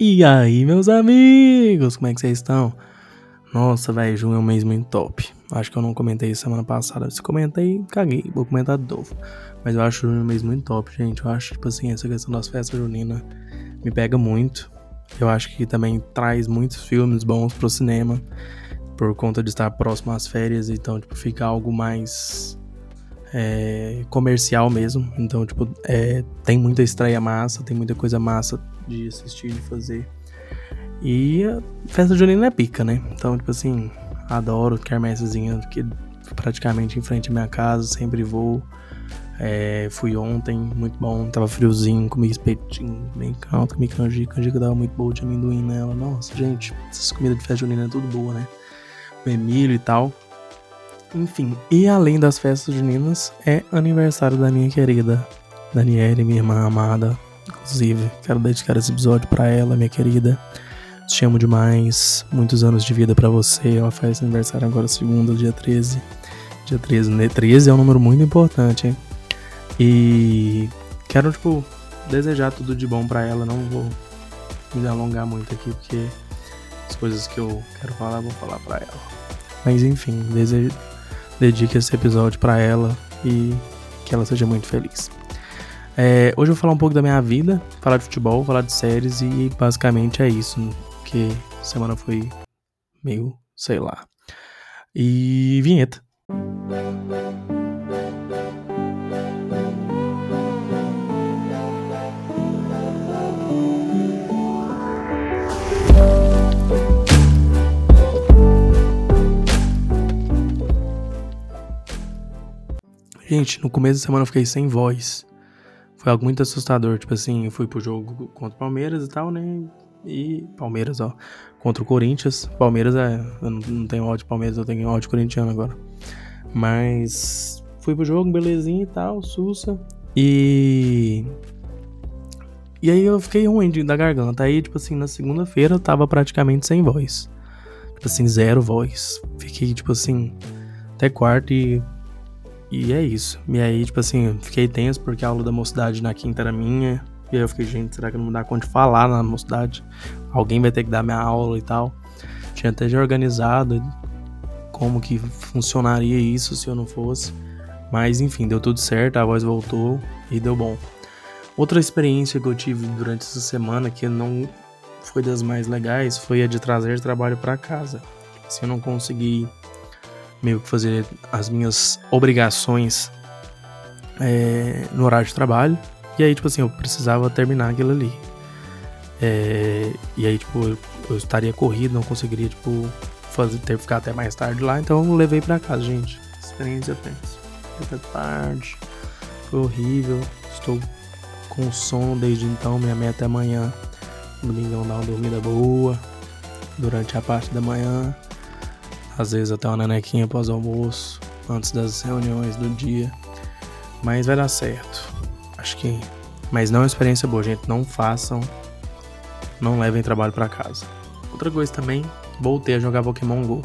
E aí, meus amigos, como é que vocês estão? Nossa, velho, junho é um mês muito top. Acho que eu não comentei semana passada. Se comentei, caguei, vou comentar de novo. Mas eu acho junho um mês muito top, gente. Eu acho, tipo assim, essa questão das festas juninas me pega muito. Eu acho que também traz muitos filmes bons pro cinema. Por conta de estar próximo às férias, então, tipo, fica algo mais é, comercial mesmo. Então, tipo, é, tem muita estreia massa, tem muita coisa massa de assistir, de fazer. E a festa junina é pica, né? Então, tipo assim, adoro quermessezinha que praticamente em frente à minha casa, sempre vou. É, fui ontem, muito bom, tava friozinho, comi espetinho, bem calmo, comi canjica, canjica dava muito boa de amendoim nela. Nossa, gente, essas comidas de festa junina é tudo boa, né? Com milho e tal. Enfim, e além das festas juninas, é aniversário da minha querida Daniele, minha irmã amada, Inclusive, quero dedicar esse episódio para ela, minha querida. Te amo demais. Muitos anos de vida para você. Ela faz aniversário agora segunda, dia 13. Dia 13, né? 13 é um número muito importante, hein? E quero, tipo, desejar tudo de bom para ela. Não vou me alongar muito aqui, porque as coisas que eu quero falar, vou falar para ela. Mas enfim, desejo, dedique esse episódio para ela e que ela seja muito feliz. É, hoje eu vou falar um pouco da minha vida, falar de futebol, falar de séries e basicamente é isso. Que semana foi meio, sei lá. E vinheta. Gente, no começo da semana eu fiquei sem voz foi algo muito assustador. Tipo assim, eu fui pro jogo contra o Palmeiras e tal, né? E Palmeiras, ó, contra o Corinthians. Palmeiras é. Eu não, tenho ódio de Palmeiras, eu tenho ódio corintiano agora. Mas fui pro jogo, belezinha e tal, sussa. E. E aí eu fiquei ruim da garganta. Aí, tipo assim, na segunda-feira eu tava praticamente sem voz. Tipo assim, zero voz. Fiquei, tipo assim, até quarto e e é isso. E aí, tipo assim, fiquei tenso porque a aula da mocidade na quinta era minha. E aí eu fiquei, gente, será que não dá conta de falar na mocidade? Alguém vai ter que dar minha aula e tal. Tinha até já organizado como que funcionaria isso se eu não fosse. Mas enfim, deu tudo certo, a voz voltou e deu bom. Outra experiência que eu tive durante essa semana que não foi das mais legais foi a de trazer trabalho para casa. Se eu não consegui meio que fazer as minhas obrigações é, no horário de trabalho. E aí, tipo assim, eu precisava terminar aquilo ali. É, e aí, tipo, eu, eu, estaria corrido, não conseguiria, tipo, fazer, ter ficar até mais tarde lá. Então eu levei pra casa, gente. Experiência tensa. Até tarde. Foi horrível. Estou com sono desde então. Minha meta é amanhã. Domingão dar uma dormida boa. Durante a parte da manhã. Às vezes até uma nenequinha após o almoço, antes das reuniões do dia. Mas vai dar certo. Acho que. Mas não é uma experiência boa, gente. Não façam. Não levem trabalho para casa. Outra coisa também, voltei a jogar Pokémon GO.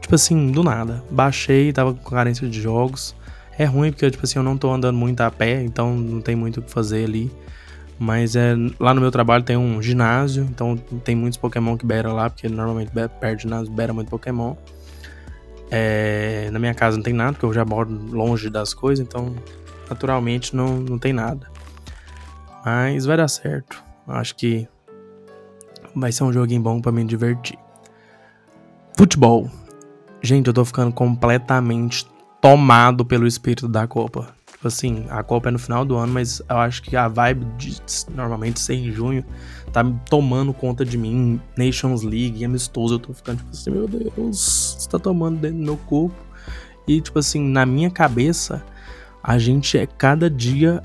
Tipo assim, do nada. Baixei, tava com carência de jogos. É ruim porque, tipo assim, eu não tô andando muito a pé, então não tem muito o que fazer ali. Mas é, lá no meu trabalho tem um ginásio, então tem muitos Pokémon que beira lá, porque normalmente perto do ginásio beira muito Pokémon. É, na minha casa não tem nada, porque eu já moro longe das coisas, então naturalmente não, não tem nada. Mas vai dar certo. Acho que vai ser um joguinho bom para me divertir. Futebol. Gente, eu tô ficando completamente tomado pelo espírito da Copa. Tipo assim, a Copa é no final do ano, mas eu acho que a vibe de normalmente ser em junho tá tomando conta de mim. Nations League, amistoso, eu tô ficando tipo assim, meu Deus, você tá tomando dentro do meu corpo. E tipo assim, na minha cabeça, a gente é cada dia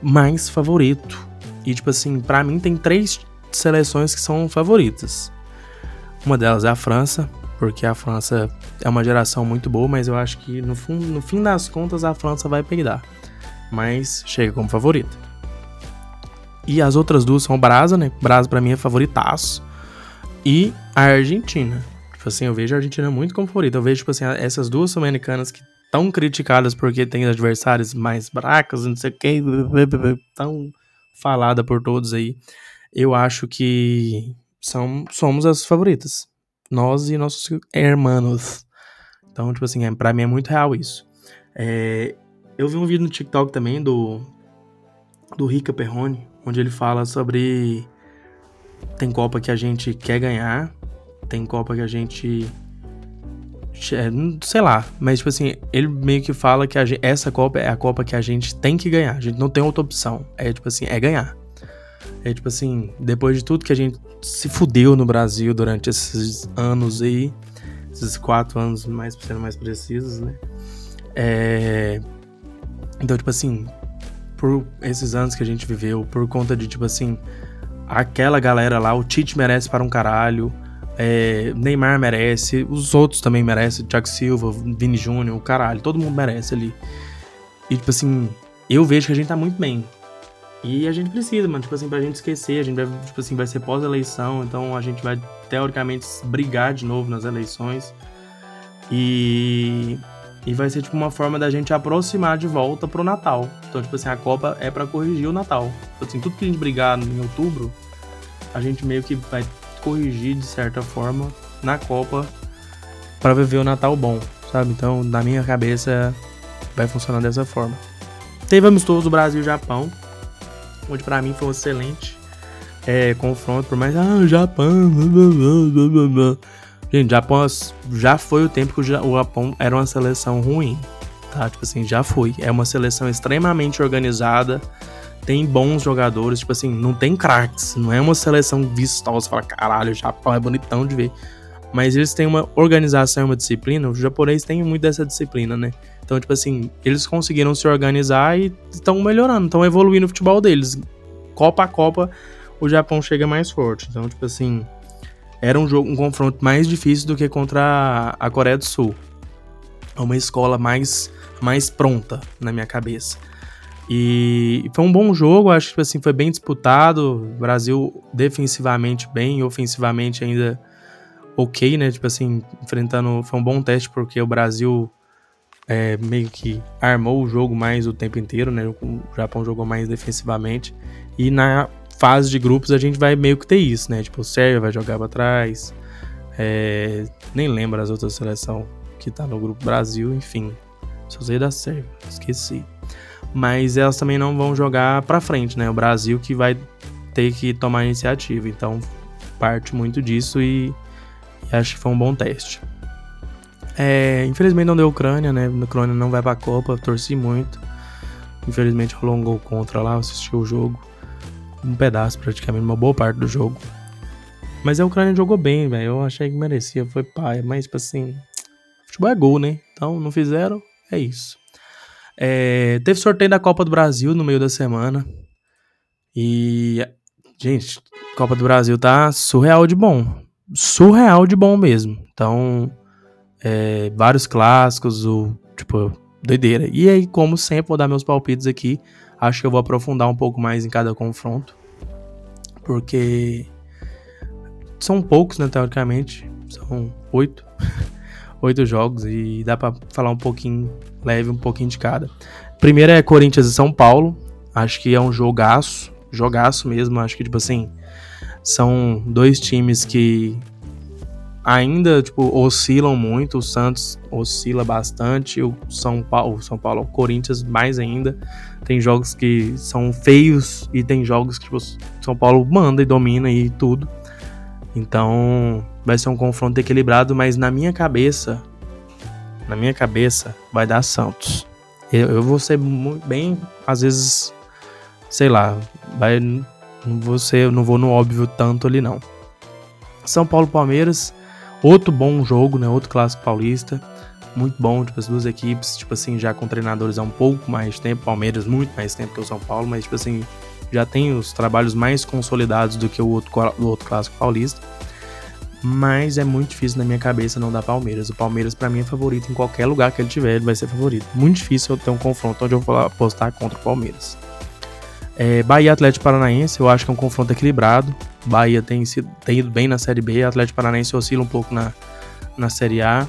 mais favorito. E tipo assim, para mim tem três seleções que são favoritas. Uma delas é a França, porque a França é uma geração muito boa, mas eu acho que no, fundo, no fim das contas a França vai peidar. Mas chega como favorita. E as outras duas são o Brasa, né? Brasa para mim é favoritaço. E a Argentina. Tipo assim, eu vejo a Argentina muito como favorita. Eu vejo, tipo assim, essas duas sul-americanas que tão criticadas porque tem adversários mais bracas, não sei o que, tão falada por todos aí. eu acho que são, somos as favoritas. Nós e nossos hermanos. Então, tipo assim, é, pra mim é muito real isso. É, eu vi um vídeo no TikTok também do, do Rica Perrone, onde ele fala sobre. Tem Copa que a gente quer ganhar, tem Copa que a gente. É, sei lá, mas tipo assim, ele meio que fala que gente, essa Copa é a Copa que a gente tem que ganhar, a gente não tem outra opção. É tipo assim, é ganhar. É tipo assim, depois de tudo que a gente se fudeu no Brasil durante esses anos aí, esses quatro anos mais sendo mais precisos, né? É... Então, tipo assim, por esses anos que a gente viveu, por conta de, tipo assim, aquela galera lá, o Tite merece para um caralho, é, Neymar merece, os outros também merecem, Thiago Silva, Vini Júnior, o caralho, todo mundo merece ali. E, tipo assim, eu vejo que a gente tá muito bem. E a gente precisa, mano, tipo assim, pra gente esquecer, a gente vai, tipo assim, vai ser pós-eleição, então a gente vai, teoricamente, brigar de novo nas eleições. E e vai ser tipo uma forma da gente aproximar de volta pro Natal. Então, tipo assim, a Copa é para corrigir o Natal. Tipo assim, tudo que a gente brigar em outubro, a gente meio que vai corrigir de certa forma na Copa para viver o Natal bom, sabe? Então, na minha cabeça, vai funcionar dessa forma. Teve amistoso Brasil-Japão, onde para mim foi um excelente é, confronto, por mais, ah, Japão, blá, blá, blá. Gente, Japão já foi o tempo que o Japão era uma seleção ruim, tá? Tipo assim, já foi. É uma seleção extremamente organizada, tem bons jogadores, tipo assim, não tem craques, não é uma seleção vistosa, fala, caralho, o Japão é bonitão de ver. Mas eles têm uma organização, uma disciplina, os japoneses têm muito dessa disciplina, né? Então, tipo assim, eles conseguiram se organizar e estão melhorando, estão evoluindo o futebol deles. Copa a Copa, o Japão chega mais forte. Então, tipo assim, era um jogo, um confronto mais difícil do que contra a Coreia do Sul. É uma escola mais, mais pronta na minha cabeça. E foi um bom jogo, acho que tipo assim, foi bem disputado. O Brasil defensivamente bem, ofensivamente ainda ok, né? Tipo assim, enfrentando. Foi um bom teste porque o Brasil é, meio que armou o jogo mais o tempo inteiro, né? O Japão jogou mais defensivamente. E na fase de grupos a gente vai meio que ter isso, né? Tipo, o Sérvia vai jogar pra trás. É, nem lembro as outras seleções que tá no grupo Brasil, enfim. Só sei da Sérvia, esqueci. Mas elas também não vão jogar pra frente, né? O Brasil que vai ter que tomar iniciativa. Então, parte muito disso e, e acho que foi um bom teste. É, infelizmente não deu Ucrânia, né? A Ucrânia não vai pra Copa, torci muito. Infelizmente rolou um gol contra lá, assisti o jogo um pedaço, praticamente, uma boa parte do jogo. Mas a Ucrânia jogou bem, velho. Eu achei que merecia, foi pai. Mas, tipo assim, futebol é gol, né? Então, não fizeram, é isso. É, teve sorteio da Copa do Brasil no meio da semana. E, gente, Copa do Brasil tá surreal de bom. Surreal de bom mesmo. Então, é, vários clássicos, o, tipo, doideira. E aí, como sempre, vou dar meus palpites aqui. Acho que eu vou aprofundar um pouco mais em cada confronto. Porque são poucos, né, teoricamente. São oito. oito jogos e dá para falar um pouquinho leve, um pouquinho de cada. Primeiro é Corinthians e São Paulo. Acho que é um jogaço, jogaço mesmo. Acho que tipo assim, são dois times que ainda tipo oscilam muito. O Santos oscila bastante, o São Paulo, o São Paulo, o Corinthians mais ainda. Tem jogos que são feios e tem jogos que tipo, São Paulo manda e domina e tudo. Então vai ser um confronto equilibrado, mas na minha cabeça, na minha cabeça, vai dar Santos. Eu, eu vou ser bem, às vezes, sei lá, vai, não vou ser, não vou no óbvio tanto ali não. São Paulo Palmeiras, outro bom jogo, né? Outro clássico paulista muito bom, tipo, as duas equipes, tipo assim, já com treinadores há um pouco mais de tempo, Palmeiras muito mais tempo que o São Paulo, mas, tipo assim, já tem os trabalhos mais consolidados do que o outro, o outro clássico paulista. Mas é muito difícil na minha cabeça não dar Palmeiras. O Palmeiras, para mim, é favorito em qualquer lugar que ele tiver, ele vai ser favorito. Muito difícil eu ter um confronto onde eu vou apostar contra o Palmeiras. É, Bahia Atlético Paranaense, eu acho que é um confronto equilibrado. Bahia tem, tem ido bem na Série B, Atlético Paranaense oscila um pouco na, na Série A.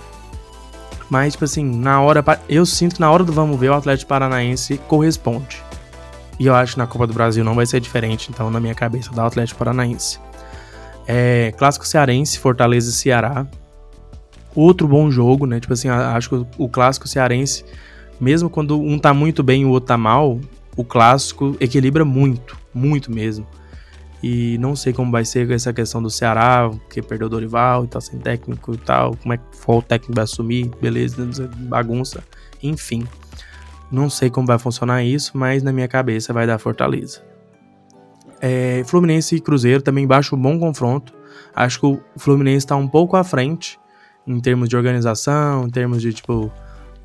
Mas, tipo assim, na hora. Eu sinto que na hora do vamos ver, o Atlético Paranaense corresponde. E eu acho que na Copa do Brasil não vai ser diferente, então, na minha cabeça, da Atlético Paranaense. É, clássico cearense, Fortaleza e Ceará. Outro bom jogo, né? Tipo assim, acho que o clássico cearense, mesmo quando um tá muito bem e o outro tá mal, o clássico equilibra muito, muito mesmo. E não sei como vai ser essa questão do Ceará, que perdeu o Dorival e tá sem técnico e tal. Como é que o técnico vai assumir, beleza, bagunça. Enfim. Não sei como vai funcionar isso, mas na minha cabeça vai dar Fortaleza. É, Fluminense e Cruzeiro também baixo um bom confronto. Acho que o Fluminense está um pouco à frente em termos de organização, em termos de tipo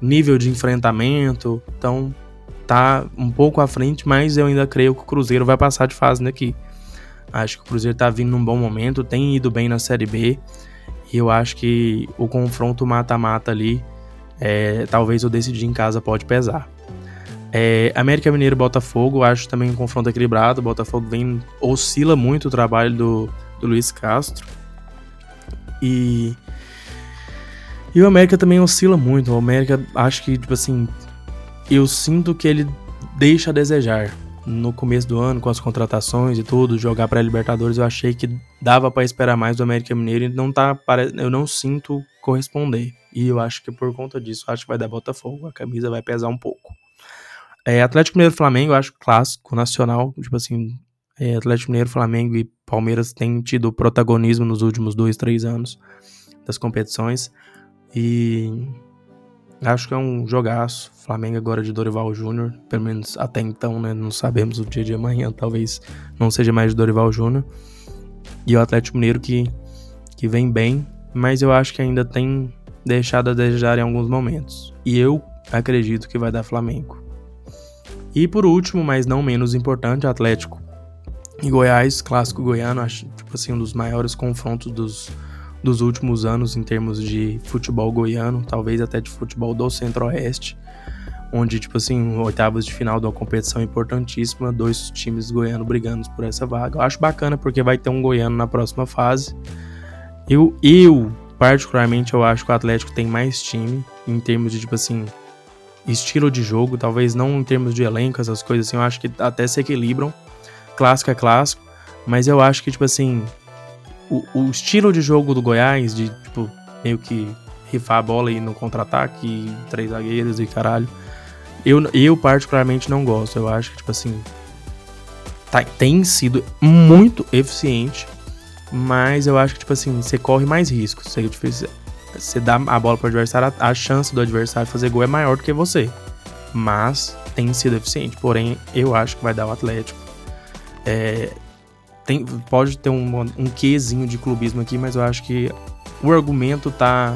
nível de enfrentamento. Então tá um pouco à frente, mas eu ainda creio que o Cruzeiro vai passar de fase daqui. Acho que o Cruzeiro tá vindo num bom momento, tem ido bem na Série B. E eu acho que o confronto mata-mata ali, é, talvez eu decidir em casa pode pesar. É, América Mineiro Botafogo, acho também um confronto equilibrado. O Botafogo vem, oscila muito o trabalho do, do Luiz Castro. E, e o América também oscila muito. O América, acho que, tipo assim, eu sinto que ele deixa a desejar. No começo do ano, com as contratações e tudo, jogar para Libertadores, eu achei que dava para esperar mais do América Mineiro e não tá, eu não sinto corresponder. E eu acho que por conta disso, acho que vai dar Botafogo. A camisa vai pesar um pouco. É, Atlético Mineiro Flamengo, eu acho clássico, nacional. Tipo assim, é, Atlético Mineiro, Flamengo e Palmeiras têm tido protagonismo nos últimos dois, três anos das competições. E acho que é um jogaço. Flamengo agora de Dorival Júnior, pelo menos até então, né? Não sabemos o dia de amanhã, talvez não seja mais de Dorival Júnior. E o Atlético Mineiro que, que vem bem, mas eu acho que ainda tem deixado a desejar em alguns momentos. E eu acredito que vai dar Flamengo. E por último, mas não menos importante, Atlético e Goiás, clássico goiano, acho tipo assim um dos maiores confrontos dos, dos últimos anos em termos de futebol goiano, talvez até de futebol do Centro-Oeste, onde tipo assim, oitavas de final de uma competição importantíssima, dois times goianos brigando por essa vaga. Eu acho bacana porque vai ter um goiano na próxima fase. Eu, eu particularmente eu acho que o Atlético tem mais time em termos de tipo assim, estilo de jogo, talvez não em termos de elenco, essas coisas assim, eu acho que até se equilibram. Clássico é clássico, mas eu acho que, tipo assim, o, o estilo de jogo do Goiás, de, tipo, meio que rifar a bola e no contra-ataque, três zagueiros e caralho, eu, eu particularmente não gosto. Eu acho que, tipo assim, tá, tem sido muito eficiente, mas eu acho que, tipo assim, você corre mais riscos. Você, tipo, você dá a bola para o adversário, a chance do adversário fazer gol é maior do que você. Mas tem sido eficiente. Porém, eu acho que vai dar o Atlético. É, tem, pode ter um, um quezinho de clubismo aqui, mas eu acho que o argumento tá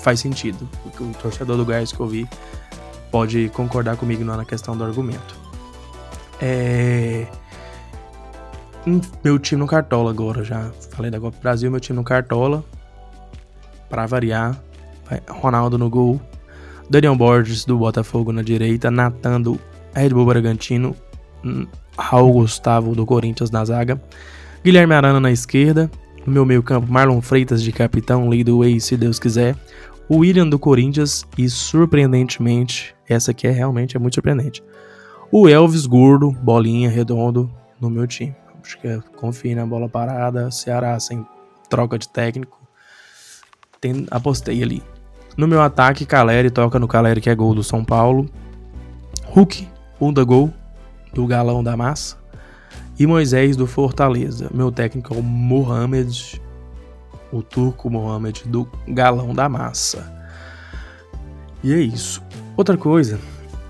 faz sentido. O, o torcedor do Goiás que eu vi pode concordar comigo na questão do argumento. É, meu time no Cartola agora, já falei da Copa Brasil, meu time no Cartola para variar. Ronaldo no gol. Daniel Borges do Botafogo na direita. Natan do Red Bull Bragantino. Raul Gustavo do Corinthians na zaga. Guilherme Arana na esquerda. No meu meio campo, Marlon Freitas de capitão, lead do way, se Deus quiser. O William do Corinthians e, surpreendentemente, essa aqui é realmente é muito surpreendente. O Elvis Gordo, bolinha, redondo, no meu time. Acho que é, na bola parada, Ceará sem troca de técnico tem, apostei ali. No meu ataque, Caleri toca no Caleri, que é gol do São Paulo. Hulk, Unda gol do Galão da Massa. E Moisés do Fortaleza. Meu técnico é o Mohamed, o turco Mohamed do Galão da Massa. E é isso. Outra coisa,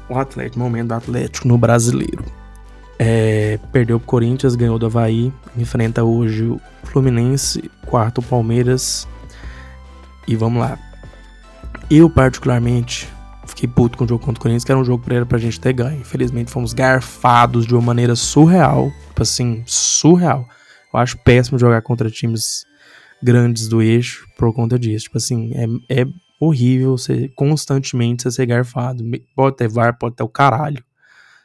o Atlético, momento do Atlético no brasileiro. É, perdeu pro Corinthians, ganhou do Havaí, enfrenta hoje o Fluminense, quarto Palmeiras e vamos lá. Eu, particularmente, fiquei puto com o jogo contra o Corinthians, que era um jogo pra, gente ter ganho. Infelizmente, fomos garfados de uma maneira surreal. Tipo assim, surreal. Eu acho péssimo jogar contra times grandes do eixo por conta disso. Tipo assim, é, é horrível você constantemente você ser garfado. Pode ter VAR, pode ter o caralho.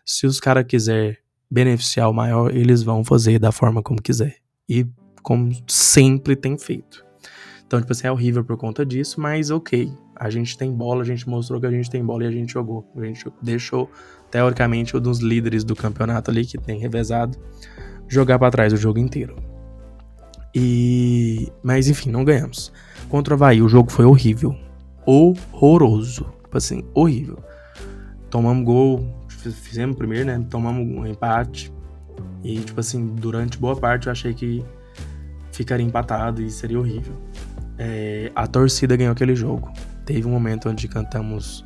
Se os caras quiser beneficiar o maior, eles vão fazer da forma como quiser. E como sempre tem feito. Então, tipo assim, é horrível por conta disso, mas ok. A gente tem bola, a gente mostrou que a gente tem bola e a gente jogou. A gente deixou, teoricamente, um dos líderes do campeonato ali, que tem revezado, jogar para trás o jogo inteiro. E. Mas enfim, não ganhamos. Contra o Havaí, o jogo foi horrível. Horroroso. Tipo assim, horrível. Tomamos gol, fizemos primeiro, né? Tomamos um empate. E, tipo assim, durante boa parte eu achei que ficaria empatado e seria horrível. É, a torcida ganhou aquele jogo. Teve um momento onde cantamos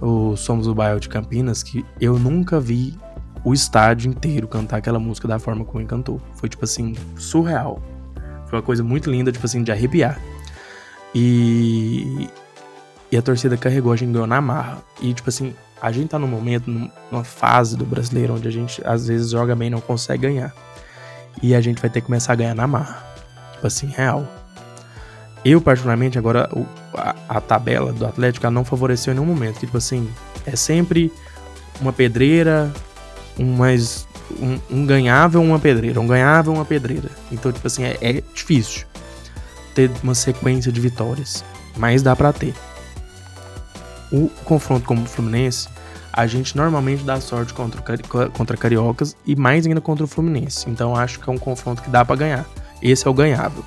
o Somos o Bairro de Campinas que eu nunca vi o estádio inteiro cantar aquela música da forma como ele cantou. Foi, tipo assim, surreal. Foi uma coisa muito linda, tipo assim, de arrepiar. E, e a torcida carregou, a gente ganhou na marra. E, tipo assim, a gente tá num momento, numa fase do brasileiro onde a gente às vezes joga bem e não consegue ganhar. E a gente vai ter que começar a ganhar na marra. Tipo assim, real. Eu, particularmente, agora a, a tabela do Atlético não favoreceu em nenhum momento. Tipo assim, é sempre uma pedreira, um mais. Um, um ganhável, uma pedreira. Um ganhável, uma pedreira. Então, tipo assim, é, é difícil ter uma sequência de vitórias. Mas dá para ter. O confronto com o Fluminense, a gente normalmente dá sorte contra, contra Cariocas e mais ainda contra o Fluminense. Então acho que é um confronto que dá para ganhar. Esse é o ganhável.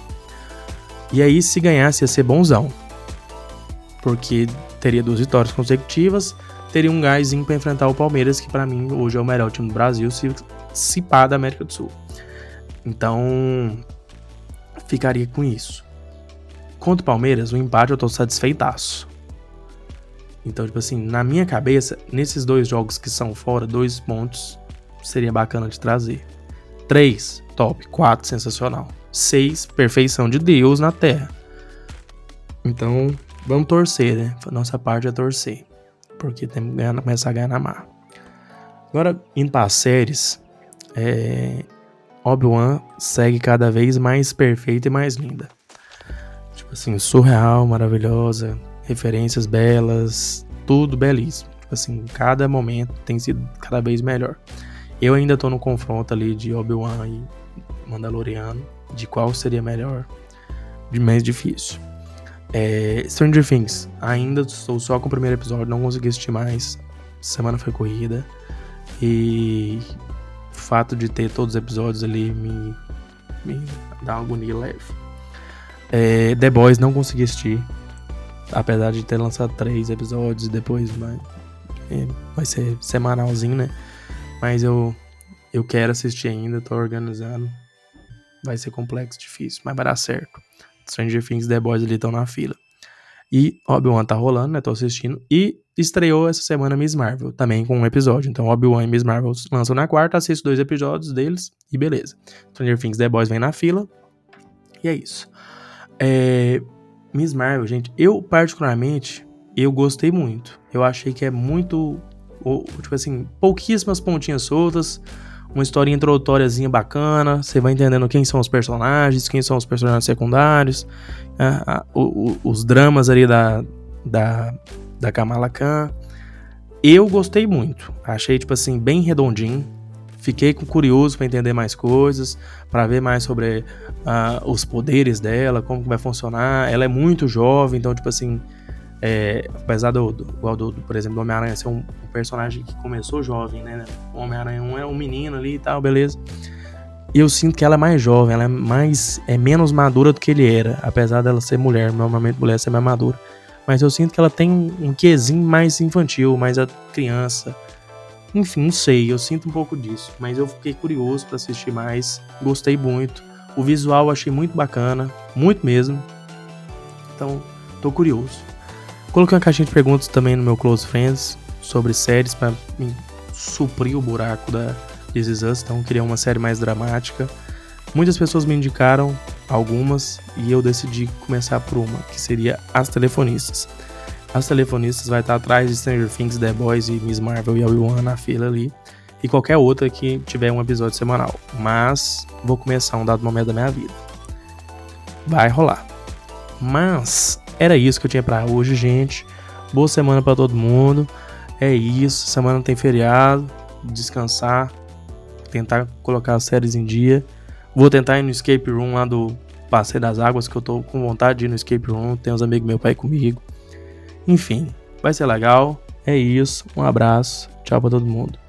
E aí, se ganhasse, ia ser bonzão. Porque teria duas vitórias consecutivas, teria um gásinho para enfrentar o Palmeiras, que para mim hoje é o melhor time do Brasil, se, se pá da América do Sul. Então, ficaria com isso. Contra o Palmeiras, o empate eu tô satisfeitaço. Então, tipo assim, na minha cabeça, nesses dois jogos que são fora, dois pontos seria bacana de trazer. Três, top. Quatro, sensacional. 6, perfeição de Deus na terra. Então, vamos torcer, né? Nossa parte é torcer. Porque temos que ganhar, começar a ganhar na mar. Agora, indo para as séries, é... Obi-Wan segue cada vez mais perfeita e mais linda. Tipo assim, surreal, maravilhosa, referências belas, tudo belíssimo. Tipo assim, cada momento tem sido cada vez melhor. Eu ainda tô no confronto ali de Obi-Wan e Mandaloriano de qual seria melhor, de mais difícil. É, Stranger Things, ainda estou só com o primeiro episódio, não consegui assistir mais. Semana foi corrida. E o fato de ter todos os episódios ali me, me dá uma agonia leve. É, The Boys não consegui assistir. Apesar de ter lançado três episódios e depois vai, é, vai ser semanalzinho, né? Mas eu, eu quero assistir ainda, tô organizando vai ser complexo, difícil, mas vai dar certo. Stranger Things The Boys ali estão na fila. E Obi-Wan tá rolando, né? Tô assistindo. E estreou essa semana Miss Marvel, também com um episódio. Então Obi-Wan e Miss Marvel lançam na quarta, assisto dois episódios deles e beleza. Stranger Things The Boys vem na fila. E é isso. É... Miss Marvel, gente, eu particularmente, eu gostei muito. Eu achei que é muito, tipo assim, pouquíssimas pontinhas soltas uma história introdutóriazinha bacana, você vai entendendo quem são os personagens, quem são os personagens secundários, o, os dramas ali da, da, da Kamala Khan. Eu gostei muito, achei tipo assim, bem redondinho, fiquei curioso para entender mais coisas, para ver mais sobre uh, os poderes dela, como vai funcionar. Ela é muito jovem, então tipo assim, é, apesar do, do, do, do, por exemplo, do Homem-Aranha ser um, um, personagem que começou jovem, né? O Homem-Aranha é um menino ali e tal, beleza. E eu sinto que ela é mais jovem, ela é mais é menos madura do que ele era, apesar dela ser mulher, normalmente mulher ser mais madura. Mas eu sinto que ela tem um quesinho mais infantil, mais a criança. Enfim, não sei, eu sinto um pouco disso, mas eu fiquei curioso para assistir mais, gostei muito. O visual eu achei muito bacana, muito mesmo. Então, tô curioso. Coloquei uma caixinha de perguntas também no meu Close Friends sobre séries para suprir o buraco da This Is Us, então queria uma série mais dramática. Muitas pessoas me indicaram algumas e eu decidi começar por uma, que seria As Telefonistas. As Telefonistas vai estar atrás de Stranger Things, The Boys e Miss Marvel e a One na fila ali. E qualquer outra que tiver um episódio semanal. Mas vou começar um dado momento da minha vida. Vai rolar. Mas era isso que eu tinha para hoje, gente. Boa semana para todo mundo. É isso. Semana tem feriado. Descansar. Tentar colocar as séries em dia. Vou tentar ir no escape room lá do, Passeio das Águas, que eu tô com vontade de ir no escape room. Tem uns amigos meu pai comigo. Enfim, vai ser legal. É isso. Um abraço. Tchau pra todo mundo.